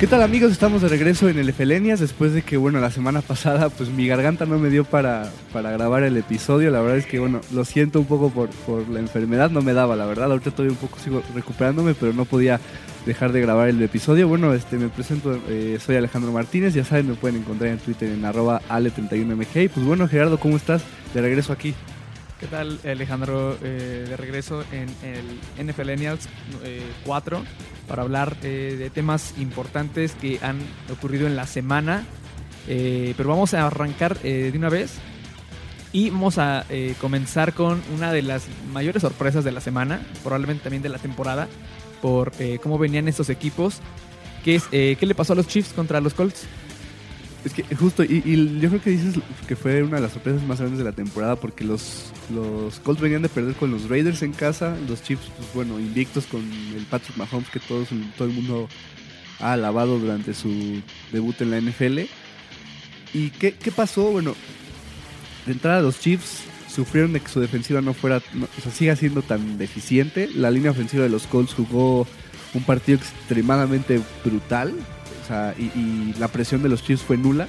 ¿Qué tal amigos? Estamos de regreso en el Efelenias después de que, bueno, la semana pasada pues mi garganta no me dio para, para grabar el episodio. La verdad es que, bueno, lo siento un poco por, por la enfermedad, no me daba, la verdad. Ahorita todavía un poco sigo recuperándome, pero no podía dejar de grabar el episodio. Bueno, este me presento, eh, soy Alejandro Martínez, ya saben, me pueden encontrar en Twitter en arroba ale31mg. Y pues bueno, Gerardo, ¿cómo estás? De regreso aquí. ¿Qué tal Alejandro? Eh, de regreso en el NFLenials 4 para hablar eh, de temas importantes que han ocurrido en la semana. Eh, pero vamos a arrancar de una vez y vamos a comenzar con una de las mayores sorpresas de la semana, probablemente también de la temporada, por cómo venían estos equipos. Que ¿Qué le pasó a los Chiefs contra los Colts? Es que justo, y, yo creo que dices que fue una de las sorpresas más grandes de la temporada porque los, los Colts venían de perder con los Raiders en casa, los Chiefs, pues bueno, invictos con el Patrick Mahomes que todo el mundo ha alabado durante su debut en la NFL. ¿Y qué, qué pasó? Bueno, de entrada los Chiefs sufrieron de que su defensiva no fuera, o sea, siga siendo tan deficiente. La línea ofensiva de los Colts jugó un partido extremadamente brutal y, la presión de los Chiefs fue nula.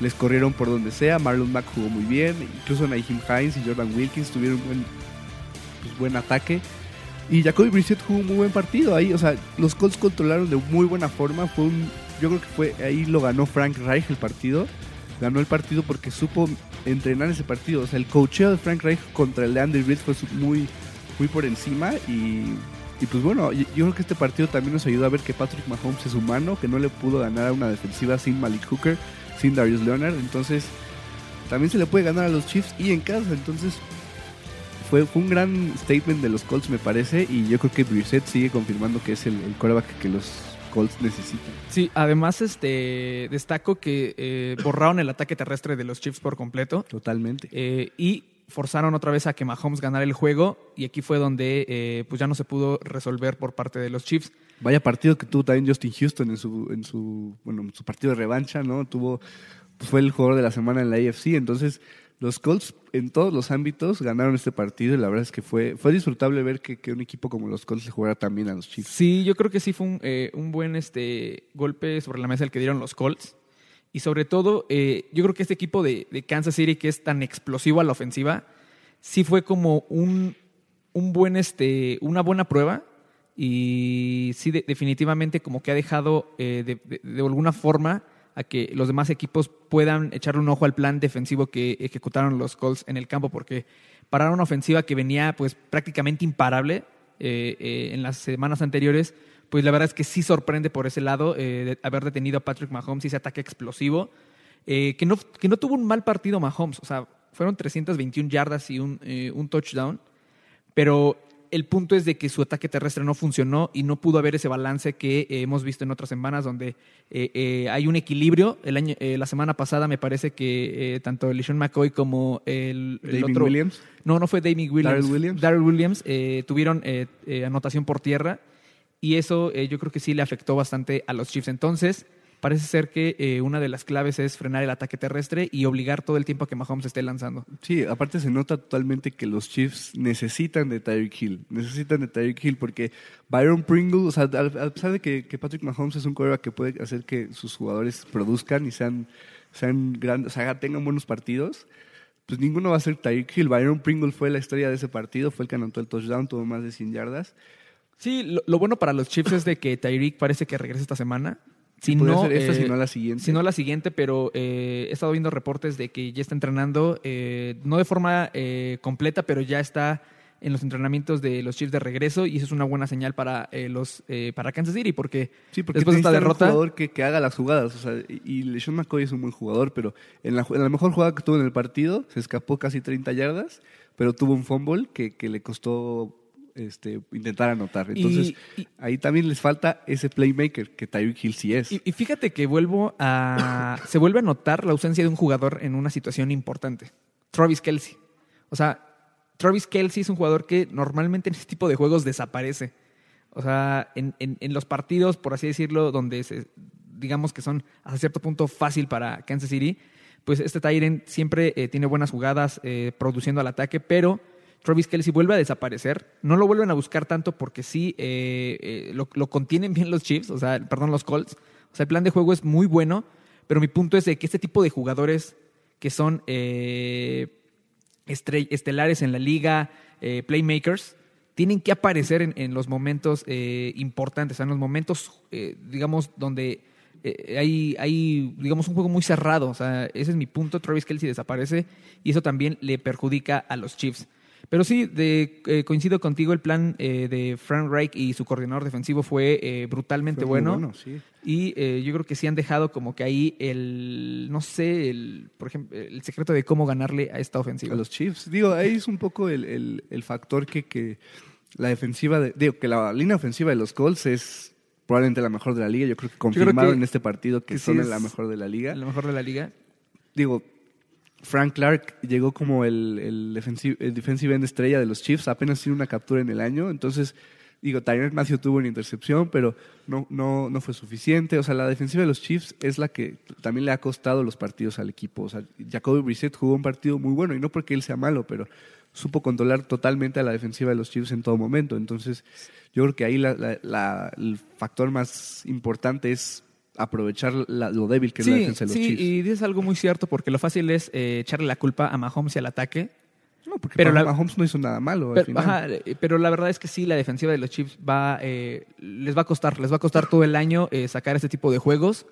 Les corrieron por donde sea. Marlon Mack jugó muy bien. Incluso Naheem Hines y Jordan Wilkins tuvieron un buen, pues, buen ataque. Y Jacoby Brissett jugó un muy buen partido ahí. O sea, los Colts controlaron de muy buena forma. Fue un, yo creo que fue ahí lo ganó Frank Reich el partido. Ganó el partido porque supo entrenar ese partido. O sea, el cocheo de Frank Reich contra el de Andy Reid fue muy, muy por encima y y pues bueno, yo, creo que este partido también nos ayudó a ver que Patrick Mahomes es humano, que no le pudo ganar a una defensiva sin Malik Hooker, sin Darius Leonard. Entonces, también se le puede ganar a los Chiefs y en casa. Entonces, fue, un gran statement de los Colts, me parece. Y yo creo que Brissett sigue confirmando que es el, el quarterback que los Colts necesitan. Sí, además este destaco que eh, borraron el ataque terrestre de los Chiefs por completo. Totalmente. Eh, y forzaron otra vez a que Mahomes ganara el juego y aquí fue donde eh, pues ya no se pudo resolver por parte de los Chiefs. Vaya partido que tuvo también Justin Houston en su, en su, bueno, su partido de revancha, ¿no? Tuvo, pues fue el jugador de la semana en la AFC, entonces los Colts en todos los ámbitos ganaron este partido y la verdad es que fue, fue disfrutable ver que, un equipo como los Colts le jugara también a los Chiefs. Sí, yo creo que sí fue un, eh, un buen este, golpe sobre la mesa el que dieron los Colts. Y sobre todo, eh, yo creo que este equipo de, Kansas City, que es tan explosivo a la ofensiva, sí fue como un, un buen, este, una buena prueba. Y sí, definitivamente como que ha dejado eh, de, de, alguna forma a que los demás equipos puedan echarle un ojo al plan defensivo que ejecutaron los Colts en el campo, porque parar una ofensiva que venía pues prácticamente imparable eh, en las semanas anteriores, pues la verdad es que sí sorprende por ese lado eh, haber detenido a Patrick Mahomes y ese ataque explosivo. Eh, que, no, que no tuvo un mal partido Mahomes, o sea, fueron 321 yardas y un, eh, un touchdown, pero el punto es de que su ataque terrestre no funcionó y no pudo haber ese balance que hemos visto en otras semanas donde hay un equilibrio. El año, la semana pasada me parece que tanto LeSean McCoy como el, el otro... Williams? No, no fue Damien Williams. Darrell Williams. Darrell Williams tuvieron anotación por tierra y eso eh, yo creo que sí le afectó bastante a los Chiefs. Entonces, parece ser que eh, una de las claves es frenar el ataque terrestre y obligar todo el tiempo a que Mahomes esté lanzando. Sí, aparte se nota totalmente que los Chiefs necesitan de Tyreek Hill, necesitan de Tyreek Hill porque Byron Pringle, o sea, a pesar de que, Patrick Mahomes es un quarterback que puede hacer que sus jugadores produzcan y sean, sean grandes, o tengan buenos partidos, pues ninguno va a ser Tyreek Hill. Byron Pringle fue la historia de ese partido, fue el que anotó el touchdown, tuvo más de 100 yardas. Sí, lo, bueno para los Chiefs es de que Tyreek parece que regresa esta semana. Si no, esta, si eh, no la siguiente. Si no la siguiente, pero eh, he estado viendo reportes de que ya está entrenando, eh, no de forma completa, pero ya está en los entrenamientos de los Chiefs de regreso y eso es una buena señal para los para Kansas City porque, sí, porque después de esta derrota un jugador que, que, haga las jugadas o sea, y LeSean McCoy es un buen jugador pero en la, en la, mejor jugada que tuvo en el partido se escapó casi 30 yardas pero tuvo un fumble que, que le costó este, intentar anotar. Entonces, ahí también les falta ese playmaker que Tyreek Hill sí es. Y, y, fíjate que vuelvo a. se vuelve a notar la ausencia de un jugador en una situación importante. Travis Kelsey. O sea, Travis Kelsey es un jugador que normalmente en este tipo de juegos desaparece. O sea, en, en, los partidos, por así decirlo, donde se, digamos que son hasta cierto punto fácil para Kansas City, pues este Tyrant siempre eh, tiene buenas jugadas eh, produciendo al ataque, pero Travis Kelsey vuelve a desaparecer. No lo vuelven a buscar tanto porque sí eh, lo, lo, contienen bien los Chiefs, o sea, perdón, los Colts. O sea, el plan de juego es muy bueno, pero mi punto es de que este tipo de jugadores que son estelares en la liga, eh, playmakers, tienen que aparecer en, los momentos eh, importantes, en los momentos, eh, digamos, donde hay, hay, digamos, un juego muy cerrado. O sea, ese es mi punto. Travis Kelsey desaparece y eso también le perjudica a los Chiefs. Pero sí, de, eh, coincido contigo, el plan eh, de Frank Reich y su coordinador defensivo fue eh, brutalmente bueno. Y yo creo que sí han dejado como que ahí el, no sé, el, por ejemplo, el secreto de cómo ganarle a esta ofensiva. A los Chiefs. Digo, ahí es un poco el, el, factor que, que la defensiva, de, digo, que la línea ofensiva de los Colts es probablemente la mejor de la liga. Yo creo que confirmaron en este partido que, son la mejor de la liga. La mejor de la liga. Digo, Frank Clark llegó como el, el, defensive, end estrella de los Chiefs, apenas tiene una captura en el año, entonces digo, Tyler Matthew tuvo una intercepción, pero no, no, no fue suficiente. O sea, la defensiva de los Chiefs es la que también le ha costado los partidos al equipo. O sea, Jacoby Brissett jugó un partido muy bueno, y no porque él sea malo, pero supo controlar totalmente a la defensiva de los Chiefs en todo momento. Entonces, yo creo que ahí el factor más importante es aprovechar lo débil que es la defensa de los sí, Sí, y dices algo muy cierto, porque lo fácil es eh, echarle la culpa a Mahomes y al ataque. No, porque pero Mahomes no hizo nada malo. Pero, eh, pero, la verdad es que sí, la defensiva de los Chiefs va, eh, les va a costar, les va a costar todo el año sacar este tipo de juegos.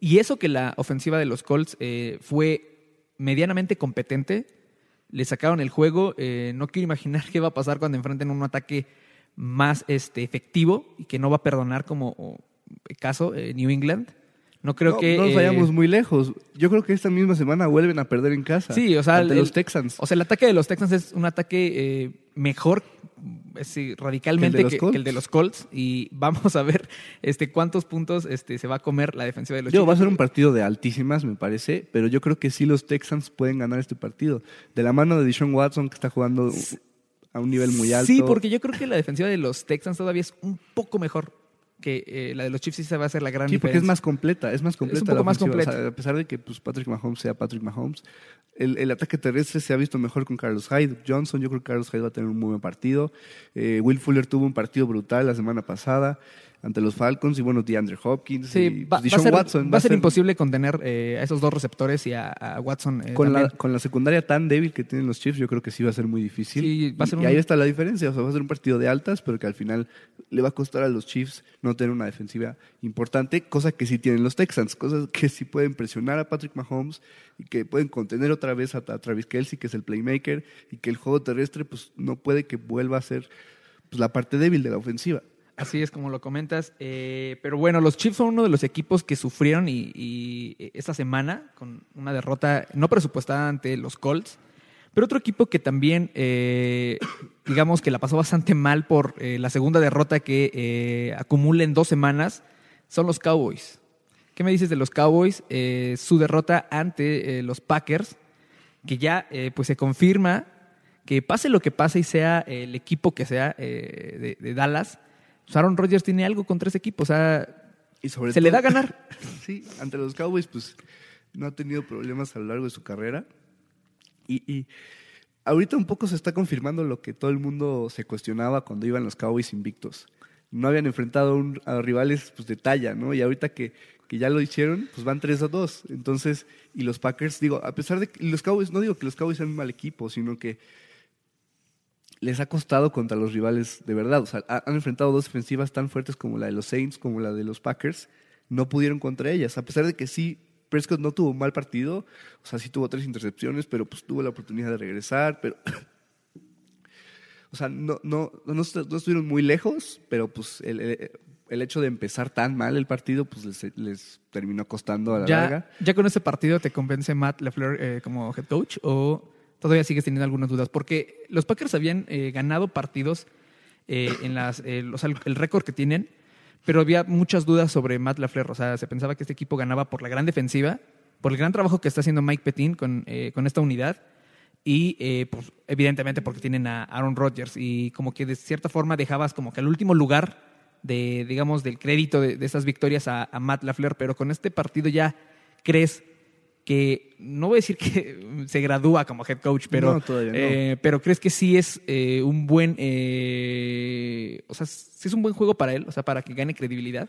Y eso que la ofensiva de los Colts fue medianamente competente, le sacaron el juego. no quiero imaginar qué va a pasar cuando enfrenten un ataque más este, efectivo y que no va a perdonar como caso, eh, New England. No creo que. No nos vayamos eh, muy lejos. Yo creo que esta misma semana vuelven a perder en casa. Sí, o sea. Ante los Texans. O sea, el ataque de los Texans es un ataque eh, mejor radicalmente que el, de los Colts. Y vamos a ver este, cuántos puntos este, se va a comer la defensiva de los Yo, Va a ser un partido de altísimas, me parece. Pero yo creo que sí los Texans pueden ganar este partido. De la mano de Deshaun Watson, que está jugando a un nivel muy alto. Sí, porque yo creo que la defensiva de los Texans todavía es un poco mejor que eh, la de los Chiefs sí se va a hacer la gran sí, porque es más completa, es más completa. Es un poco más completa. a pesar de que pues, Patrick Mahomes sea Patrick Mahomes, el, el, ataque terrestre se ha visto mejor con Carlos Hyde. Johnson, yo creo que Carlos Hyde va a tener un muy buen partido. Eh, Will Fuller tuvo un partido brutal la semana pasada ante los Falcons y bueno, DeAndre Hopkins sí, y va, ser, Watson. Va, a ser, imposible contener eh, a esos dos receptores y a, Watson. Eh, con, la, con la secundaria tan débil que tienen los Chiefs, yo creo que sí va a ser muy difícil. Sí, va a ser y, ahí está la diferencia. O sea, va a ser un partido de altas, pero que al final le va a costar a los Chiefs no tener una defensiva importante, cosa que sí tienen los Texans, cosas que sí pueden presionar a Patrick Mahomes y que pueden contener otra vez a, a Travis Kelsey, que es el playmaker, y que el juego terrestre pues no puede que vuelva a ser pues, la parte débil de la ofensiva. Así es como lo comentas. Eh, pero bueno, los Chiefs son uno de los equipos que sufrieron y, esta semana con una derrota no presupuestada ante los Colts. Pero otro equipo que también, eh, digamos que la pasó bastante mal por eh, la segunda derrota que acumula en dos semanas, son los Cowboys. ¿Qué me dices de los Cowboys? su derrota ante los Packers, que ya pues se confirma que pase lo que pase y sea el equipo que sea de Dallas, pues, Aaron Rodgers tiene algo contra ese equipo, o sea, y sobre se le da a ganar. sí, ante los Cowboys, pues no ha tenido problemas a lo largo de su carrera. Y, ahorita un poco se está confirmando lo que todo el mundo se cuestionaba cuando iban los Cowboys invictos. No habían enfrentado a rivales pues, de talla, ¿no? Y ahorita que, que ya lo hicieron, pues van 3 a 2. Entonces, y los Packers, digo, a pesar de que los Cowboys, no digo que los Cowboys sean un mal equipo, sino que les ha costado contra los rivales de verdad. O sea, han enfrentado dos defensivas tan fuertes como la de los Saints, como la de los Packers. No pudieron contra ellas. A pesar de que sí, Prescott no tuvo un mal partido. O sea, sí tuvo tres intercepciones, pero pues tuvo la oportunidad de regresar. Pero. o sea, no, no, no, estuvieron muy lejos, pero pues el, hecho de empezar tan mal el partido, pues les, terminó costando a la ya, larga. ¿Ya con ese partido te convence Matt LeFleur eh, como head coach? ¿O todavía sigues teniendo algunas dudas, porque los Packers habían eh, ganado partidos eh, en las, eh, el récord que tienen, pero había muchas dudas sobre Matt LaFleur. O sea, se pensaba que este equipo ganaba por la gran defensiva, por el gran trabajo que está haciendo Mike Petin con, eh, con esta unidad y eh, pues, evidentemente porque tienen a Aaron Rodgers y como que de cierta forma dejabas como que al último lugar de, digamos, del crédito de, de esas victorias a, a Matt LaFleur, pero con este partido ya crees que no voy a decir que se gradúa como head coach, pero, No, todavía no. eh, pero crees que sí es eh, un buen, eh, o sea, sí es un buen juego para él, o sea, para que gane credibilidad.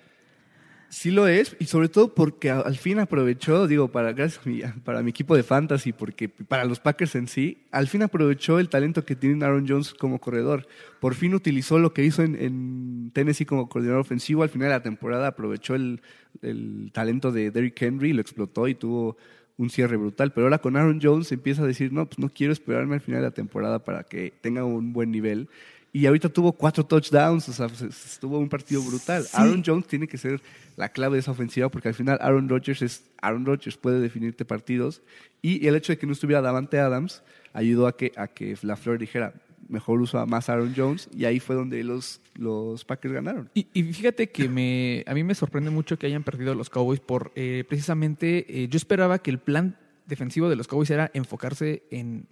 Sí lo es, y sobre todo porque al fin aprovechó, digo, para, gracias a mi, para mi equipo de fantasy, porque para los Packers en sí, al fin aprovechó el talento que tiene Aaron Jones como corredor. Por fin utilizó lo que hizo en, en Tennessee como coordinador ofensivo. Al final de la temporada aprovechó el, el talento de Derrick Henry, lo explotó y tuvo un cierre brutal. Pero ahora con Aaron Jones empieza a decir, no, pues no quiero esperarme al final de la temporada para que tenga un buen nivel. Y ahorita tuvo cuatro touchdowns, o sea, pues, estuvo un partido brutal. Sí. Aaron Jones tiene que ser la clave de esa ofensiva porque al final Aaron Rodgers es Aaron Rodgers puede definirte partidos y el hecho de que no estuviera Davante Adams ayudó a que a que LaFleur dijera mejor uso a más Aaron Jones y ahí fue donde los los Packers ganaron. Y, y fíjate que me, a mí me sorprende mucho que hayan perdido los Cowboys por eh, precisamente, eh, yo esperaba que el plan defensivo de los Cowboys era enfocarse en,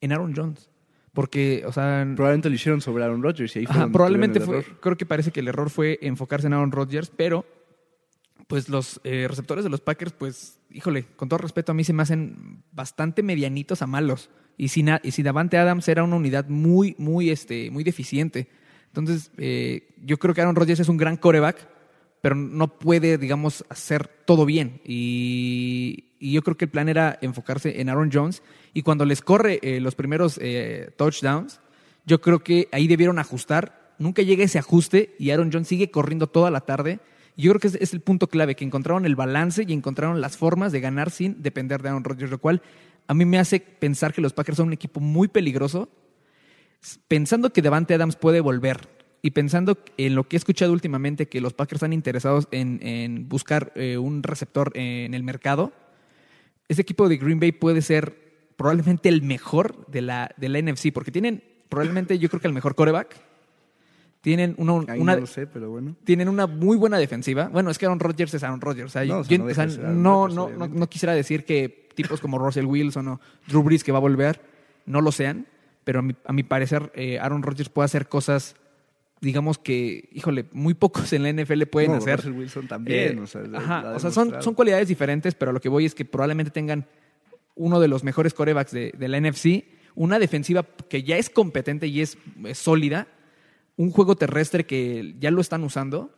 en Aaron Jones. Porque, o sea, Probablemente lo hicieron sobre Aaron Rodgers y ahí fue Ajá, probablemente fue, error. creo que parece que el error fue enfocarse en Aaron Rodgers, pero pues los eh, receptores de los Packers, pues, híjole, con todo respeto, a mí se me hacen bastante medianitos a malos. Y si, y si Davante Adams era una unidad muy, muy, este, muy deficiente. Entonces, eh, yo creo que Aaron Rodgers es un gran coreback, pero no puede, digamos, hacer todo bien. Y, y yo creo que el plan era enfocarse en Aaron Jones. Y cuando les corre eh, los primeros eh, touchdowns, yo creo que ahí debieron ajustar. Nunca llega ese ajuste y Aaron Jones sigue corriendo toda la tarde. Yo creo que es, es el punto clave, que encontraron el balance y encontraron las formas de ganar sin depender de Aaron Rodgers, lo cual a mí me hace pensar que los Packers son un equipo muy peligroso, pensando que Devante Adams puede volver y pensando en lo que he escuchado últimamente, que los Packers están interesados en, en buscar eh, un receptor en el mercado, ese equipo de Green Bay puede ser probablemente el mejor de la, de la NFC, porque tienen probablemente yo creo que el mejor coreback, tienen una, una- no lo sé, pero bueno. tienen una muy buena defensiva. Bueno, es que Aaron Rodgers es Aaron Rodgers. O sea, No, yo- o sea, yo- no o sea, no, Rodgers, no, no, obviamente. no quisiera decir que tipos como Russell Wilson o Drew Brees que va a volver no lo sean, pero a mi, a mi parecer eh, Aaron Rodgers puede hacer cosas, digamos que, híjole, muy pocos en la NFL pueden hacer. Russell Wilson también, Eh, o sea, la- ajá, o sea, son, son cualidades diferentes, pero a lo que voy es que probablemente tengan uno de los mejores corebacks de, de la NFC, una defensiva que ya es competente y es, es sólida, un juego terrestre que ya lo están usando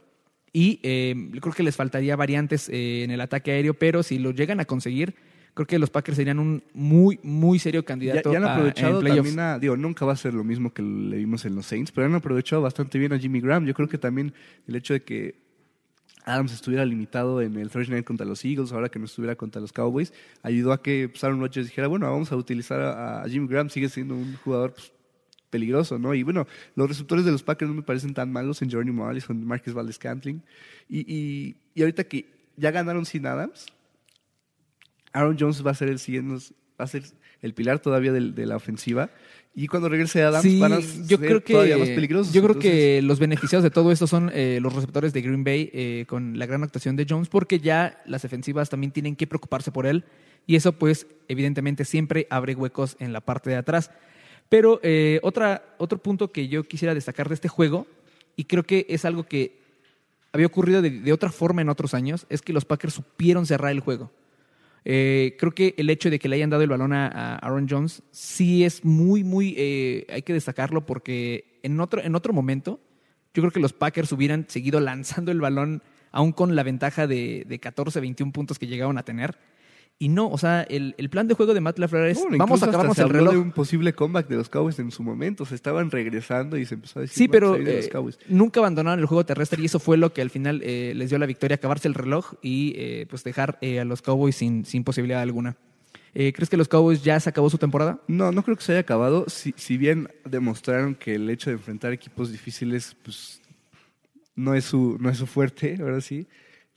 y eh, creo que les faltaría variantes eh, en el ataque aéreo, pero si lo llegan a conseguir, creo que los Packers serían un muy, muy serio Ya, candidato ya han a- aprovechado en playoffs. también a, digo, nunca va a ser lo mismo que le vimos en los Saints, pero han aprovechado bastante bien a Jimmy Graham. Yo creo que también el hecho de que Adams estuviera limitado en el Thursday Night contra los Eagles, ahora que no estuviera contra los Cowboys, ayudó a que pues, Aaron Rodgers dijera, bueno, vamos a utilizar a, a Jimmy Graham, sigue siendo un jugador pues, peligroso, ¿no? Y bueno, los receptores de los Packers no me parecen tan malos en Journey Morales, con Marcus Valdez Cantling. Y, y, y ahorita que ya ganaron sin Adams, Aaron Jones va a ser el siguiente, va a ser el pilar todavía de, la ofensiva. Y cuando regrese Adams Sí, van a yo ser creo que todavía más peligrosos. yo creo Entonces, que los beneficiados de todo esto son eh, los receptores de Green Bay eh, con la gran actuación de Jones porque ya las defensivas también tienen que preocuparse por él y eso pues evidentemente siempre abre huecos en la parte de atrás. Pero eh, otra, otro punto que yo quisiera destacar de este juego y creo que es algo que había ocurrido de, de otra forma en otros años es que los Packers supieron cerrar el juego. Eh, creo que el hecho de que le hayan dado el balón a, Aaron Jones sí es muy, muy, eh, hay que destacarlo porque en otro, en otro momento yo creo que los Packers hubieran seguido lanzando el balón aún con la ventaja de, de 14, 21 puntos que llegaban a tener. Y no, o sea, el, el plan de juego de Matt LaFleur es bueno, vamos a acabarnos se el habló reloj. de un posible comeback de los Cowboys en su momento. Se estaban regresando y se empezó a decir Sí, "Bueno, pero vienen los eh, Cowboys". nunca abandonaron el juego terrestre y eso fue lo que al final eh, les dio la victoria, acabarse el reloj y eh, pues dejar eh, a los Cowboys sin, sin posibilidad alguna. Eh, ¿Crees que los Cowboys ya se acabó su temporada? No, no creo que se haya acabado. Si, si bien demostraron que el hecho de enfrentar equipos difíciles, pues no es su, no es su fuerte, ahora sí.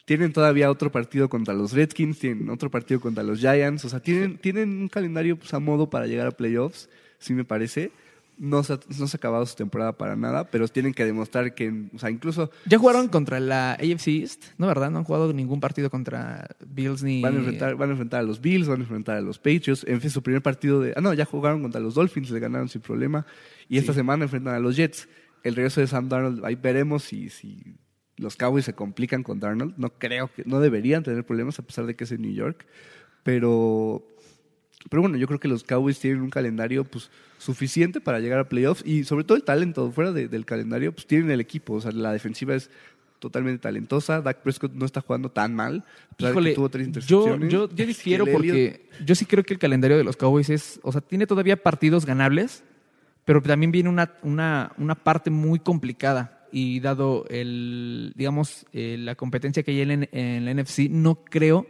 Tienen todavía otro partido contra los Redskins, tienen otro partido contra los Giants. O sea, tienen, tienen un calendario pues, a modo para llegar a playoffs, sí me parece. no se, ha, no se ha acabado su temporada para nada, pero tienen que demostrar que, o sea, incluso... Ya jugaron contra la AFC East, ¿no verdad? No han jugado ningún partido contra Bills ni... Van a enfrentar, van a, enfrentar a los Bills, van a enfrentar a los Patriots. En fin, su primer partido de... Ah, no, ya jugaron contra los Dolphins, le ganaron sin problema. Y esta semana enfrentan a los Jets. El regreso de Sam Darnold, ahí veremos si, si los Cowboys se complican con Darnold. No creo que... No deberían tener problemas a pesar de que es en New York. Pero pero bueno, yo creo que los Cowboys tienen un calendario pues, suficiente para llegar a playoffs y sobre todo el talento fuera del calendario, pues tienen el equipo. O sea, la defensiva es totalmente talentosa. Dak Prescott no está jugando tan mal. Híjole, tuvo tres intercepciones. Yo, yo, yo difiero porque yo sí creo que el calendario de los Cowboys es, o sea, tiene todavía partidos ganables, pero también viene una, una, una parte muy complicada. Y dado el, digamos, eh, la competencia que hay en, en la NFC, no creo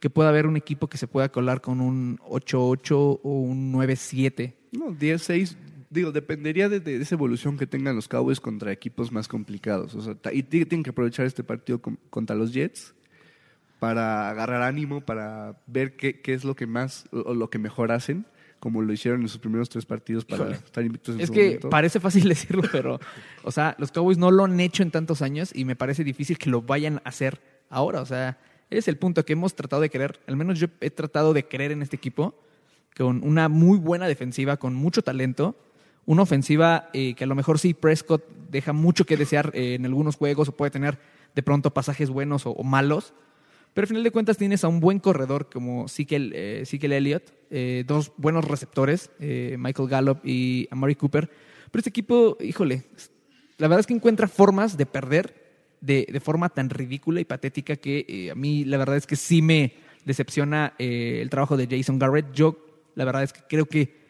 que pueda haber un equipo que se pueda colar con un 8-8 o un 9-7. No, 10-6, digo, dependería de, esa evolución que tengan los Cowboys contra equipos más complicados. O sea, y tienen que aprovechar este partido contra los Jets para agarrar ánimo, para ver qué, qué es lo que más o lo que mejor hacen, como lo hicieron en sus primeros tres partidos para estar invictos en Es que parece fácil decirlo, pero, o sea, los Cowboys no lo han hecho en tantos años y me parece difícil que lo vayan a hacer ahora. O sea, es el punto que hemos tratado de querer, al menos yo he tratado de creer en este equipo, con una muy buena defensiva, con mucho talento, una ofensiva eh, que a lo mejor sí Prescott deja mucho que desear eh, en algunos juegos o puede tener de pronto pasajes buenos o, malos, pero al final de cuentas tienes a un buen corredor como Sikel, eh, Elliott, eh, dos buenos receptores, Michael Gallup y Amari Cooper, pero este equipo, híjole, la verdad es que encuentra formas de perder de, de forma tan ridícula y patética que eh, a mí la verdad es que sí me decepciona eh, el trabajo de Jason Garrett. Yo la verdad es que creo que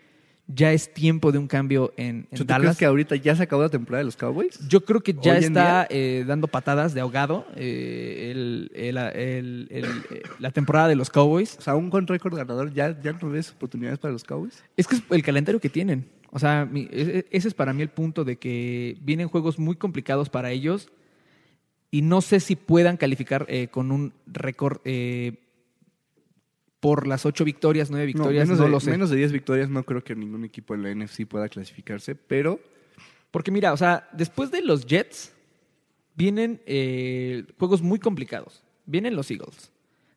ya es tiempo de un cambio en, en Dallas. ¿Crees que ahorita ya se acabó la temporada de los Cowboys? Yo creo que ya está eh, dando patadas de ahogado el, el, la temporada de los Cowboys. O sea, aún con récord ganador, ¿ya, ¿ya no ves oportunidades para los Cowboys? Es que es el calendario que tienen. O sea, e, e, ese es para mí el punto de que vienen juegos muy complicados para ellos y no sé si puedan calificar eh, con un récord eh, por las ocho victorias, nueve victorias, no, menos, de, menos de diez victorias no creo que ningún equipo en la NFC pueda clasificarse, pero... Porque mira, o sea, después de los Jets vienen eh, juegos muy complicados. Vienen los Eagles,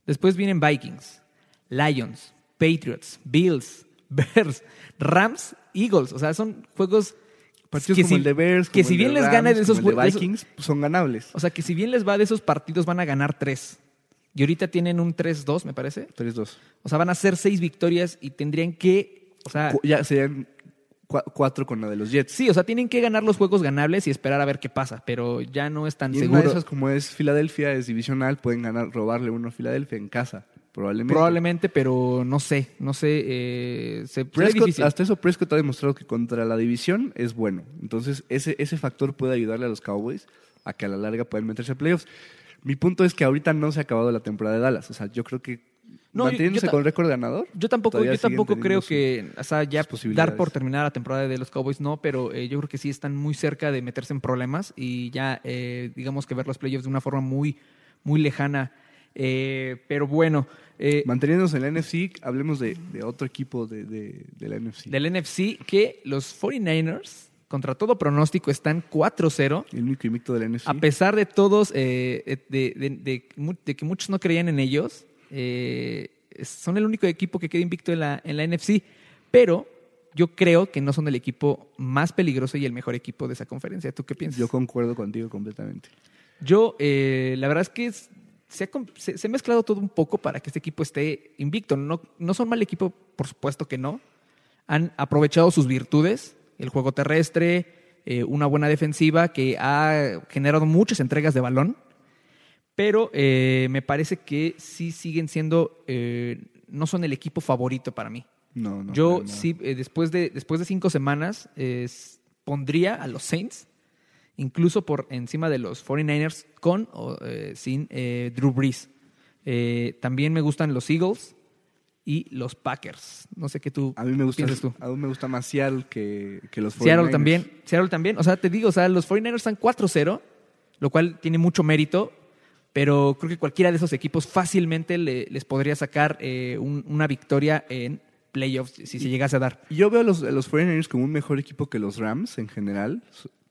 después vienen Vikings, Lions, Patriots, Bills, Bears, Rams, Eagles. O sea, son juegos Partidos que como el de Bears, que si bien les gana de esos Vikings, pues, son ganables. O sea, que si bien les va de esos partidos, van a ganar tres. Y ahorita tienen un 3-2, me parece. 3-2. O sea, van a ser seis victorias y tendrían que. O sea, ya serían cuatro con la de los Jets. Sí, o sea, tienen que ganar los juegos ganables y esperar a ver qué pasa, pero ya no es tan y seguro. Una de esas, como es Filadelfia, es divisional, pueden ganar, robarle uno a Filadelfia en casa. Probablemente. Probablemente, pero no sé, no sé. Eh, se Prescott, hasta eso Prescott ha demostrado que contra la división es bueno. Entonces, ese, ese factor puede ayudarle a los Cowboys a que a la larga puedan meterse a playoffs. Mi punto es que ahorita no se ha acabado la temporada de Dallas. O sea, yo creo que no, manteniéndose con récord ganador. Yo tampoco, yo tampoco creo que, o sea, ya dar por terminar la temporada de los Cowboys no, pero eh, yo creo que sí están muy cerca de meterse en problemas y ya, eh, digamos que ver los playoffs de una forma muy, muy lejana eh, pero bueno. Eh, Manteniéndonos en la NFC, hablemos de, otro equipo de, de, la NFC. Del NFC, que los 49ers, contra todo pronóstico, están 4-0. El único invicto de la NFC. A pesar de todos, eh, de, que muchos no creían en ellos, son el único equipo que queda invicto en la, en la NFC. Pero yo creo que no son el equipo más peligroso y el mejor equipo de esa conferencia. ¿Tú qué piensas? Yo concuerdo contigo completamente. Yo, la verdad es que se ha, mezclado todo un poco para que este equipo esté invicto. No, no son mal equipo, por supuesto que no. Han aprovechado sus virtudes, el juego terrestre, eh, una buena defensiva que ha generado muchas entregas de balón, pero eh, me parece que sí siguen siendo, eh, no son el equipo favorito para mí. No, no, Yo sí, después, de, después de cinco semanas, pondría a los Saints incluso por encima de los 49ers con o sin Drew Brees. También me gustan los Eagles y los Packers. No sé qué tú a mí me gusta, piensas tú. A mí me gusta más Seattle que, que los 49ers. Seattle también. Seattle también. O sea, te digo, o sea, los 49ers están 4-0, lo cual tiene mucho mérito, pero creo que cualquiera de esos equipos fácilmente les podría sacar una victoria en playoffs si se llegase a dar. Yo veo a los, a los 49ers como un mejor equipo que los Rams en general.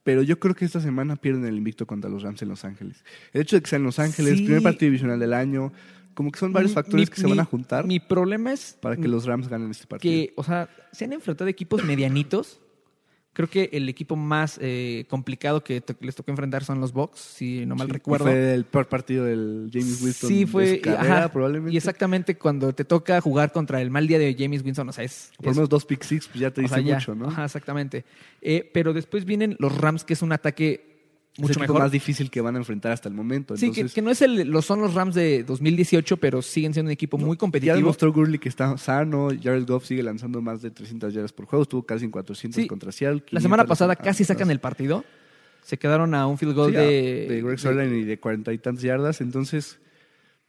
Pero yo creo que esta semana pierden el invicto contra los Rams en Los Ángeles. El hecho de que sean Los Ángeles, Sí. primer partido divisional del año, como que son varios Mi- factores mi- que se van a juntar Mi problema es para que los Rams ganen este partido. que, o sea, se han enfrentado equipos medianitos. Creo que el equipo más eh, complicado que les tocó enfrentar son los Bucks, si no mal Sí, recuerdo. Fue el peor partido del James Winston Sí, de fue. carrera, ajá, probablemente. Y exactamente cuando te toca jugar contra el mal día de James Winston, o sea, es. Por lo menos dos pick six, pues ya te dice sea, ya. mucho, ¿no? Ajá, exactamente. Eh, pero después vienen los Rams, que es un ataque El mucho equipo mejor. más difícil que van a enfrentar hasta el momento. sí, que, Entonces, que no es el, lo son los Rams de 2018, pero siguen siendo un equipo muy ya competitivo. demostró Gurley que está sano. Jared Goff sigue lanzando más de 300 yardas por juego. Estuvo casi en 400 Sí. contra Seattle. La semana 500 pasada a- casi sacan el partido. Se quedaron a un field goal Sí, de, de Greg Sörlein y de cuarenta y tantas yardas. Entonces,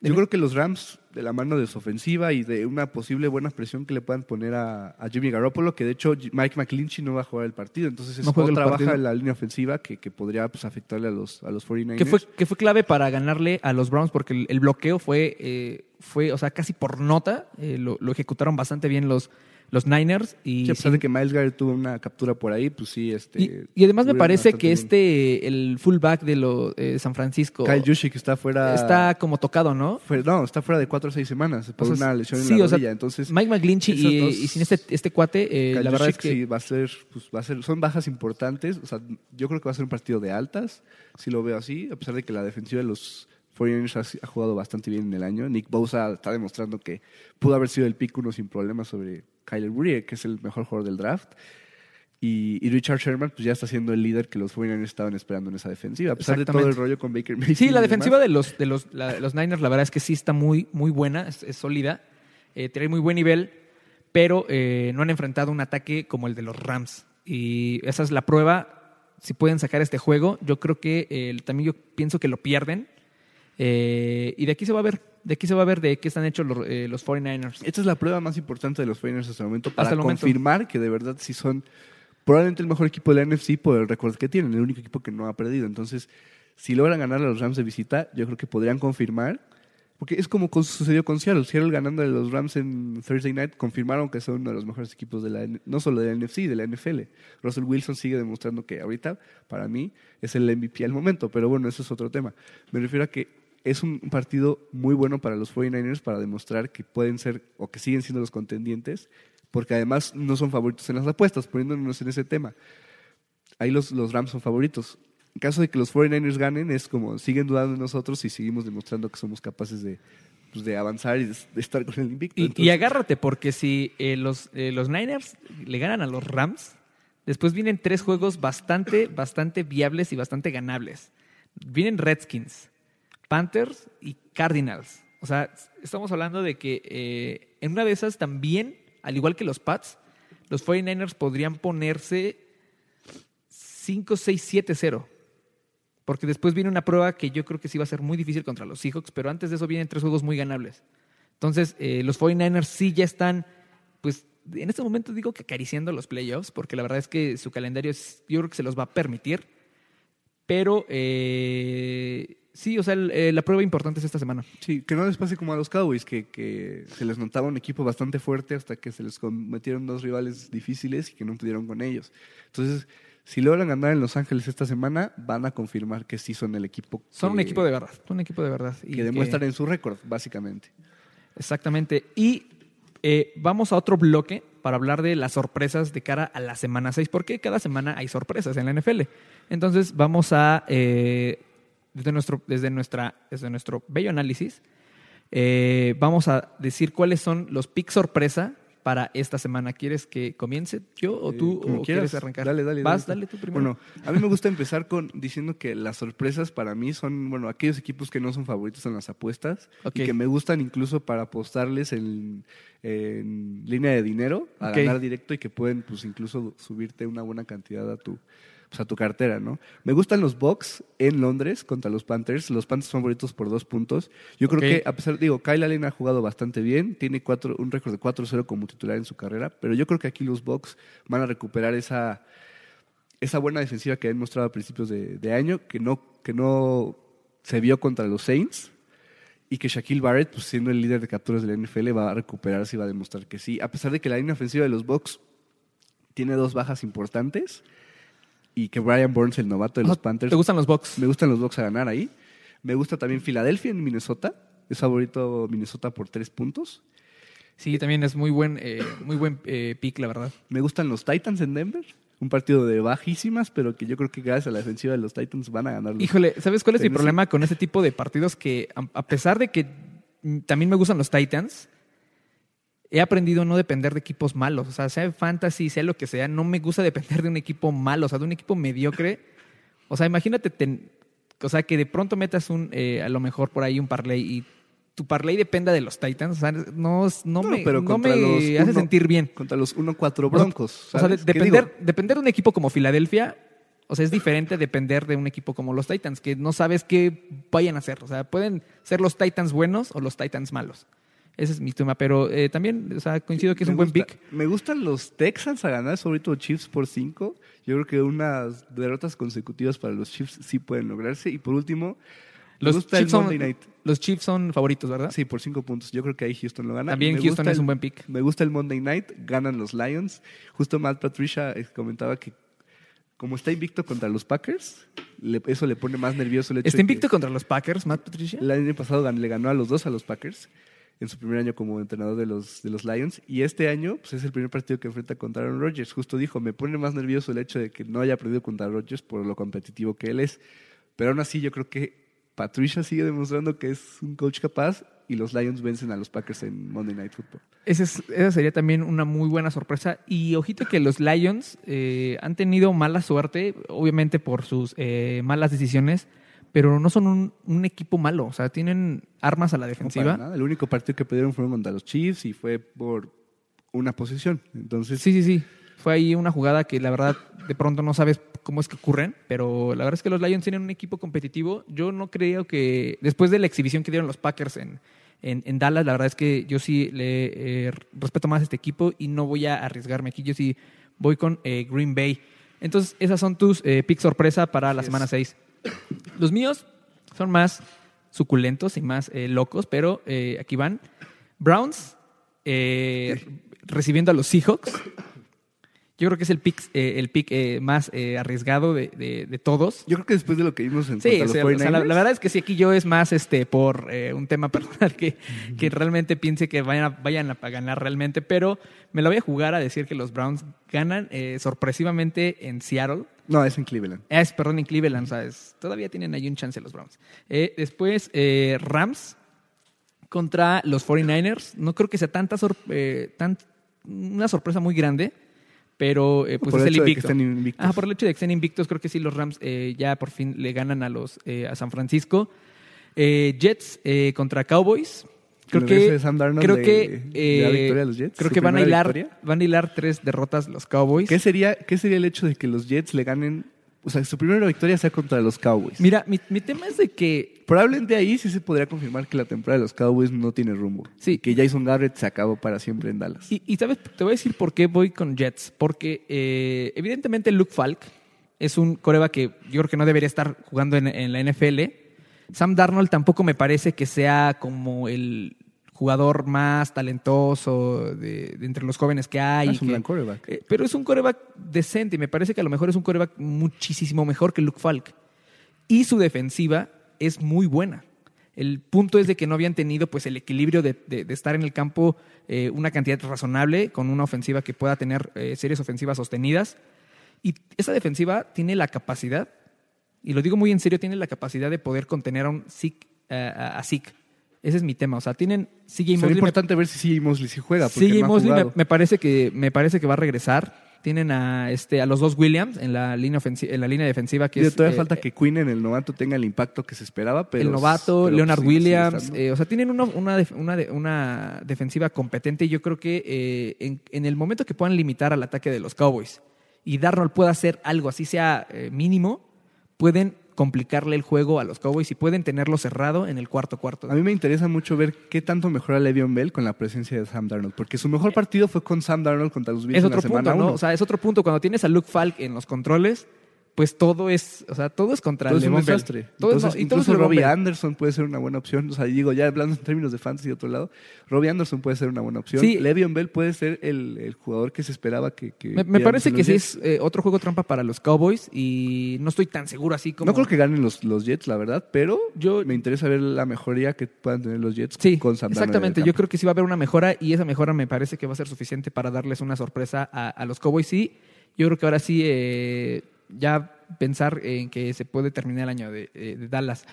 yo creo que los Rams, de la mano de su ofensiva y de una posible buena presión que le puedan poner a, a Jimmy Garoppolo, que de hecho Mike McClinchy no va a jugar el partido. Entonces, es No otra baja en la línea ofensiva que, que podría pues, afectarle a los, a los 49ers. que fue, que fue clave para ganarle a los Browns porque el, el bloqueo fue, eh, fue, o sea, casi por nota. eh, lo, lo ejecutaron bastante bien los, los Niners. Y, Sí, a pesar de que Miles Garrett tuvo una captura por ahí, pues sí, este. y, y además me parece que bien. este, el fullback de los eh, San Francisco, Kyle Juszczyk está fuera. está como tocado, ¿no? fue- no, está fuera de cuatro o seis semanas por O sea, una lesión en la o sea, rodilla. Entonces, Mike McGlinchey y, dos- y sin este, este cuate, eh, la verdad es que sí va a ser, pues va a ser, son bajas importantes. O sea, yo creo que va a ser un partido de altas, si lo veo así, a pesar de que la defensiva de los 49ers ha, ha jugado bastante bien en el año. Nick Bosa está demostrando que pudo haber sido el pick uno sin problemas sobre Kyler Murray, que es el mejor jugador del draft. Y, y Richard Sherman pues ya está siendo el líder que los 49ers estaban esperando en esa defensiva, a pesar de todo el rollo con Baker Mayfield. Sí, la defensiva demás. de los, de los, la- los Niners, la verdad es que sí está muy, muy buena, es, es sólida, eh, tiene muy buen nivel, pero eh, no han enfrentado un ataque como el de los Rams. Y esa es la prueba. Si pueden sacar este juego, yo creo que eh, también yo pienso que lo pierden. Y de aquí se va a ver, de aquí se va a ver de qué están hechos los, eh, los 49ers. Esta es la prueba más importante de los 49ers hasta el momento para el momento. confirmar que de verdad sí son probablemente el mejor equipo de la NFC por el récord que tienen, el único equipo que no ha perdido. Entonces, si logran ganar a los Rams de visita, yo creo que podrían confirmar, porque es como sucedió con Seattle. Seattle ganando a los Rams en Thursday Night, confirmaron que son uno de los mejores equipos de la, no solo de la NFC, de la NFL. Russell Wilson sigue demostrando que ahorita, para mí, es el MVP al momento, pero bueno, eso es otro tema. Me refiero a que es un partido muy bueno para los 49ers para demostrar que pueden ser o que siguen siendo los contendientes, porque además no son favoritos en las apuestas, poniéndonos en ese tema. Ahí los, los Rams son favoritos. En caso de que los 49ers ganen, es como siguen dudando de nosotros y seguimos demostrando que somos capaces de, pues, de avanzar y de, de estar con el invicto. Y, agárrate, porque si eh, los, eh, los Niners le ganan a los Rams, después vienen tres juegos bastante, bastante viables y bastante ganables. Vienen Redskins, Panthers y Cardinals. O sea, estamos hablando de que eh, en una de esas también, al igual que los Pats, los 49ers podrían ponerse 5-6-7-0. Porque después viene una prueba que yo creo que sí va a ser muy difícil contra los Seahawks, pero antes de eso vienen tres juegos muy ganables. Entonces, eh, los 49ers sí ya están, pues, en este momento digo que acariciando los playoffs, porque la verdad es que su calendario es- yo creo que se los va a permitir. Pero eh, sí, o sea, el- eh, la prueba importante es esta semana. Sí, que no les pase como a los Cowboys, que, que se les notaba un equipo bastante fuerte hasta que se les cometieron dos rivales difíciles y que no pudieron con ellos. Entonces, si logran ganar en Los Ángeles esta semana, van a confirmar que sí son el equipo. Son un equipo de verdad, son un equipo de verdad. y que demuestran en su récord, básicamente. Exactamente. Y eh, vamos a otro bloque para hablar de las sorpresas de cara a la semana 6, porque cada semana hay sorpresas en la NFL. Entonces vamos a, eh, desde, nuestro, desde, nuestra, desde nuestro bello análisis, eh, vamos a decir cuáles son los picks sorpresa para esta semana. ¿Quieres que comience yo o tú Eh, o quieres arrancar? Dale, dale. Vas, dale dale tú primero. Bueno, a mí me gusta empezar con diciendo que las sorpresas para mí son, bueno, aquellos equipos que no son favoritos en las apuestas Ok. y que me gustan incluso para apostarles en, en línea de dinero a Ok. ganar directo y que pueden, pues, incluso subirte una buena cantidad a tu pues, a tu cartera, ¿no? Me gustan los Bucks en Londres contra los Panthers. Los Panthers son favoritos por dos puntos. Yo creo que, a pesar, digo, Kyle Allen ha jugado bastante bien, tiene cuatro, un récord de 4-0 como titular en su carrera, pero yo creo que aquí los Bucks van a recuperar esa, esa buena defensiva que han mostrado a principios de, de año, que no, que no se vio contra los Saints. Y que Shaquille Barrett, pues siendo el líder de capturas de la NFL, va a recuperarse y va a demostrar que sí. A pesar de que la línea ofensiva de los Bucks tiene dos bajas importantes y que Brian Burns, el novato de los Panthers. ¿Te gustan los Bucks? Me gustan los Bucks a ganar ahí. Me gusta también Filadelfia en Minnesota. Es favorito Minnesota por tres puntos. Sí, también es muy buen, eh, muy buen eh, pick, la verdad. Me gustan los Titans en Denver. Un partido de bajísimas, pero que yo creo que gracias a la defensiva de los Titans van a ganar. Híjole, ¿sabes cuál es mi problema con ese tipo de partidos? Que a pesar de que también me gustan los Titans, he aprendido a no depender de equipos malos. O sea, sea fantasy, sea lo que sea, no me gusta depender de un equipo malo, o sea, de un equipo mediocre. O sea, imagínate, o sea, que de pronto metas un, eh, a lo mejor por ahí un parlay y tu parlay dependa de los Titans. O sea, no, no, me, pero no me hace sentir bien. Contra los 1-4 Broncos. O sea, depender, depender de un equipo como Filadelfia, o sea, es diferente depender de un equipo como los Titans, que no sabes qué vayan a hacer. O sea, pueden ser los Titans buenos o los Titans malos. Ese es mi tema, pero eh, también o sea, coincido que es un buen pick. Me gustan los Texans a ganar, sobre todo Chiefs por 5. Yo creo que unas derrotas consecutivas para los Chiefs sí pueden lograrse. Y por último, los Chiefs, son, los Chiefs son favoritos, ¿verdad? Sí, por cinco puntos. Yo creo que ahí Houston lo gana. También Houston es un buen pick. Me gusta el Monday Night, ganan los Lions. Justo Matt Patricia eh, comentaba que como está invicto contra los Packers, eso le pone más nervioso el hecho ¿Está invicto contra los Packers, Matt Patricia? El año pasado le ganó a los dos a los Packers en su primer año como entrenador de los, de los Lions. Y este año pues, es el primer partido que enfrenta contra Aaron Rodgers. Justo dijo, me pone más nervioso el hecho de que no haya perdido contra Rodgers por lo competitivo que él es. Pero aún así yo creo que Patricia sigue demostrando que es un coach capaz y los Lions vencen a los Packers en Monday Night Football. esa sería también una muy buena sorpresa. Y ojito que los Lions eh, han tenido mala suerte, obviamente por sus eh, malas decisiones, pero no son un, equipo malo. O sea, tienen armas a la defensiva. El único partido que perdieron fue contra los Chiefs y fue por una posición. Entonces, sí, sí, sí. Fue ahí una jugada que la verdad de pronto no sabes cómo es que ocurren, pero la verdad es que los Lions tienen un equipo competitivo. Yo no creo que, después de la exhibición que dieron los Packers en, en, Dallas, la verdad es que yo sí le eh, respeto más a este equipo y no voy a arriesgarme aquí. Yo sí voy con eh, Green Bay. Entonces, esas son tus eh, picks sorpresa para la semana 6. Los míos son más suculentos y más locos, pero aquí van. Browns recibiendo a los Seahawks. Yo creo que es el pick, eh, el pick eh, más eh, arriesgado de, de, todos. Yo creo que después de lo que vimos en sí, los la, verdad es que sí, aquí yo es más este por un tema personal que, que realmente piense que vayan a, vayan a ganar realmente, pero me lo voy a jugar a decir que los Browns ganan sorpresivamente en Seattle. No, es en Cleveland. Es, perdón, en Cleveland, ¿sabes? Todavía tienen ahí un chance los Browns. después, Rams contra los 49ers. No creo que sea tanta tan, una sorpresa muy grande pero eh, pues por es el, hecho invicto. De que estén invictos. Ah, por el hecho de que estén invictos, creo que sí, los Rams eh, ya por fin le ganan a los eh, a San Francisco. Jets contra Cowboys. Creo que, creo que, creo que van a hilar van a hilar tres derrotas los Cowboys. ¿Qué sería, ¿Qué sería el hecho de que los Jets le ganen o sea, su primera victoria sea contra los Cowboys. Mira, mi, mi, tema es de que. Probablemente ahí sí se podría confirmar que la temporada de los Cowboys no tiene rumbo. Sí. Que Jason Garrett se acabó para siempre en Dallas. Y, y sabes, te voy a decir por qué voy con Jets. Porque eh, evidentemente Luke Falk es un coreba que yo creo que no debería estar jugando en, en la NFL. Sam Darnold tampoco me parece que sea como el jugador más talentoso de, entre los jóvenes que hay. Es un gran coreback. Eh, pero es un coreback decente y me parece que a lo mejor es un coreback muchísimo mejor que Luke Falk. Y su defensiva es muy buena. El punto es de que no habían tenido pues, el equilibrio de, estar en el campo eh, una cantidad razonable con una ofensiva que pueda tener eh, series ofensivas sostenidas. Y esa defensiva tiene la capacidad, y lo digo muy en serio, tiene la capacidad de poder contener a un a Zeke. Ese es mi tema. O sea, tienen CJ Mosley. Es importante ver si CJ Mosley sí juega. CJ Mosley me, parece que, me parece que va a regresar. Tienen a, este, a los dos Williams en la línea, en la línea defensiva. Que todavía eh, falta que Quinn en el novato tenga el impacto que se esperaba. Pero, el novato, Leonard Williams. Eh, o sea, tienen una, una, una, una, defensiva competente. Y yo creo que eh, en, en, el momento que puedan limitar al ataque de los Cowboys y Darnold pueda hacer algo así sea mínimo, pueden complicarle el juego a los Cowboys y pueden tenerlo cerrado en el cuarto cuarto. A mí me interesa mucho ver qué tanto mejora Le'Veon Bell con la presencia de Sam Darnold, porque su mejor partido fue con Sam Darnold contra los Bills es otro punto, ¿no? O sea, es otro punto. Cuando tienes a Luke Falk en los controles, pues todo es, o sea, todo es contra todo el es un Le'Veon Bell. desastre. Todo es- Entonces, no, y todo es incluso Robbie Bell. Anderson puede ser una buena opción. O sea, digo, ya hablando en términos de fantasy de otro lado, Robbie Anderson puede ser una buena opción. Sí. Le'Veon Bell puede ser el, el jugador que se esperaba que. que Me, parece que sí es eh, otro juego trampa para los Cowboys y no estoy tan seguro así como... No creo que ganen los, los Jets, la verdad, pero Yo- me interesa ver la mejoría que puedan tener los Jets Sí, con el exactamente. Yo creo que sí va a haber una mejora y esa mejora me parece que va a ser suficiente para darles una sorpresa a, a los Cowboys. Sí, yo creo que ahora sí eh, ya pensar en que se puede terminar el año de, eh, de Dallas.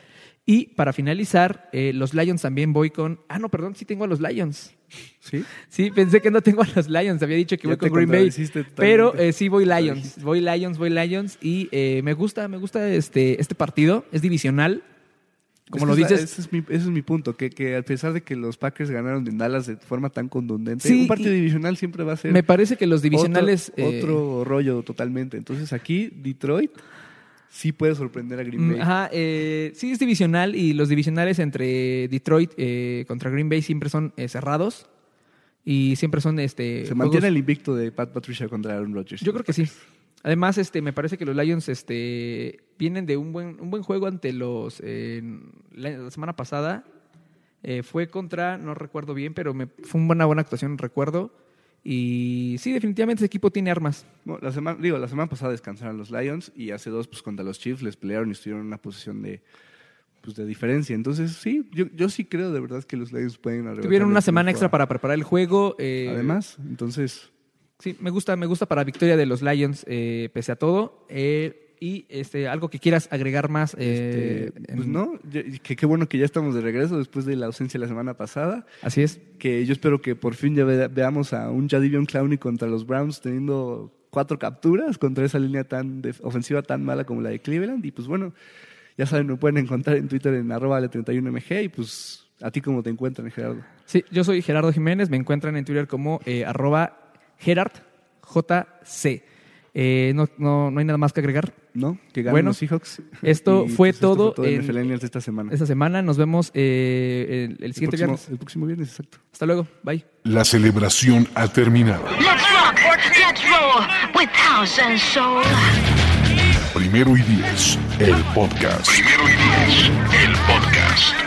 Y para finalizar, eh, los Lions también voy con... Ah, no, perdón, sí tengo a los Lions. ¿Sí? Sí, pensé que no tengo a los Lions. Había dicho que Ya voy con Green Bay. Pero eh, sí voy Lions. Voy Lions, voy Lions. Y eh, me gusta, me gusta este, este partido. Es divisional. Como Es lo dices. Ese es mi, ese es mi punto, que, que a pesar de que los Packers ganaron en Dallas de forma tan contundente, Sí, un partido divisional siempre va a ser Me parece que los divisionales. otro, eh, otro rollo totalmente. Entonces aquí Detroit sí puede sorprender a Green Mm, Bay. Ajá, eh, sí es divisional y los divisionales entre Detroit eh, contra Green Bay siempre son eh, cerrados y siempre son este Se juegos- mantiene el invicto de Pat Patricia contra Aaron Rodgers. Yo creo que sí. Además, este, me parece que los Lions este, vienen de un buen, un buen juego ante los... eh, la, semana pasada eh, fue contra, no recuerdo bien, pero me, fue una buena actuación, recuerdo. Y sí, definitivamente ese equipo tiene armas. No, la semana, digo, la semana pasada descansaron los Lions y hace dos pues contra los Chiefs les pelearon y estuvieron en una posición de pues, de diferencia. Entonces, sí, yo, yo sí creo de verdad que los Lions pueden Tuvieron una semana extra a- para preparar el juego. eh, Además, entonces, Sí, me gusta, me gusta para victoria de los Lions, eh, pese a todo. Eh, y este, algo que quieras agregar más. eh, este, pues en- no, que qué bueno que ya estamos de regreso después de la ausencia la semana pasada. Así es. Que yo espero que por fin ya ve- veamos a un Jadivion Clowney contra los Browns teniendo cuatro capturas contra esa línea tan de- ofensiva tan mala como la de Cleveland. Y pues bueno, ya saben, me pueden encontrar en Twitter en arroba 31mg y pues a ti cómo te encuentran, Gerardo. Sí, yo soy Gerardo Jiménez, me encuentran en Twitter como eh, arroba Gerard JC. Eh, no, no, no hay nada más que agregar ¿No? Que ganen Bueno, los Seahawks. esto Y, fue pues, esto fue todo en en- Miscellaneous de esta semana. esta semana. Nos vemos eh, el, el el, siguiente próximo, viernes. el próximo viernes, exacto. Hasta luego. Bye. La celebración ha terminado. Let's rock, let's roll with house and soul. Primero y diez, el podcast. Primero y diez, el podcast.